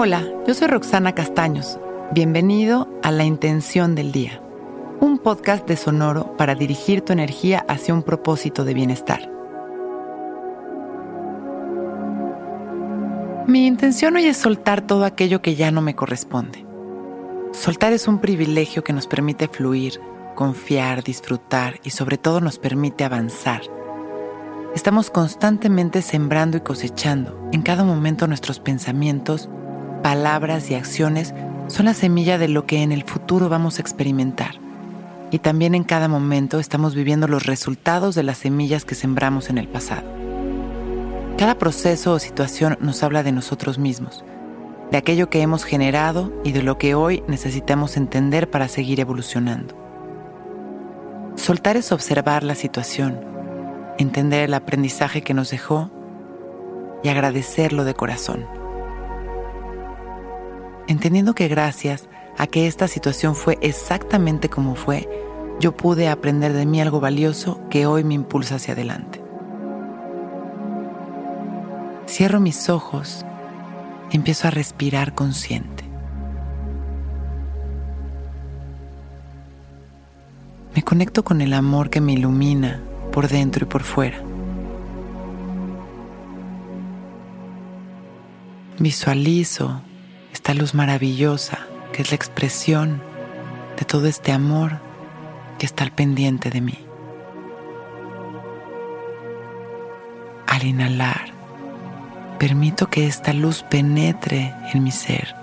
Hola, yo soy Roxana Castaños. Bienvenido a La Intención del Día, un podcast de Sonoro para dirigir tu energía hacia un propósito de bienestar. Mi intención hoy es soltar todo aquello que ya no me corresponde. Soltar es un privilegio que nos permite fluir, confiar, disfrutar y sobre todo nos permite avanzar. Estamos constantemente sembrando y cosechando en cada momento nuestros pensamientos, palabras y acciones son la semilla de lo que en el futuro vamos a experimentar. Y también en cada momento estamos viviendo los resultados de las semillas que sembramos en el pasado. Cada proceso o situación nos habla de nosotros mismos, de aquello que hemos generado y de lo que hoy necesitamos entender para seguir evolucionando. Soltar es observar la situación, entender el aprendizaje que nos dejó y agradecerlo de corazón entendiendo que gracias a que esta situación fue exactamente como fue, yo pude aprender de mí algo valioso que hoy me impulsa hacia adelante. Cierro mis ojos empiezo a respirar consciente. Me conecto con el amor que me ilumina por dentro y por fuera. Visualizo luz maravillosa que es la expresión de todo este amor que está al pendiente de mí. Al inhalar, permito que esta luz penetre en mi ser.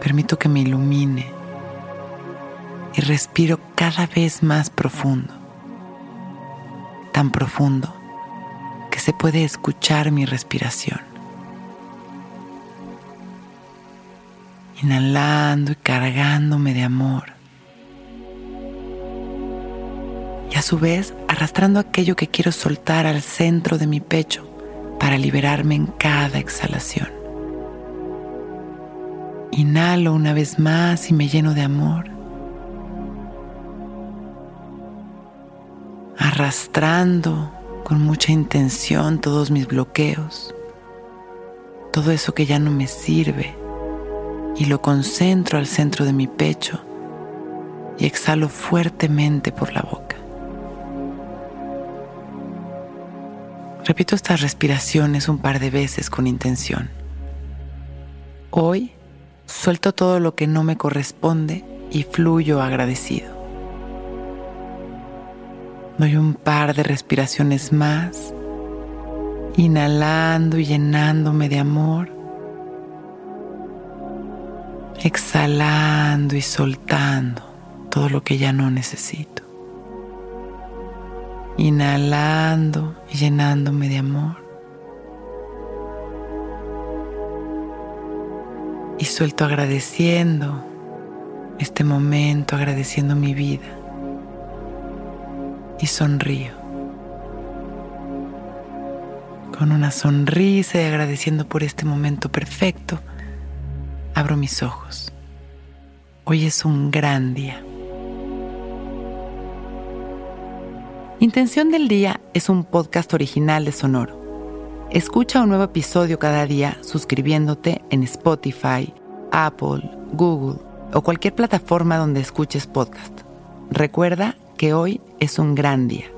Permito que me ilumine y respiro cada vez más profundo, tan profundo que se puede escuchar mi respiración. Inhalando y cargándome de amor. Y a su vez arrastrando aquello que quiero soltar al centro de mi pecho para liberarme en cada exhalación. Inhalo una vez más y me lleno de amor. Arrastrando con mucha intención todos mis bloqueos, todo eso que ya no me sirve y lo concentro al centro de mi pecho y exhalo fuertemente por la boca. Repito estas respiraciones un par de veces con intención. Hoy suelto todo lo que no me corresponde y fluyo agradecido. Doy un par de respiraciones más, inhalando y llenándome de amor exhalando y soltando todo lo que ya no necesito. Inhalando y llenándome de amor. Y suelto agradeciendo este momento, agradeciendo mi vida. Y sonrío. Con una sonrisa y agradeciendo por este momento perfecto abro mis ojos. Hoy es un gran día. Intención del Día es un podcast original de Sonoro. Escucha un nuevo episodio cada día suscribiéndote en Spotify, Apple, Google o cualquier plataforma donde escuches podcast. Recuerda que hoy es un gran día.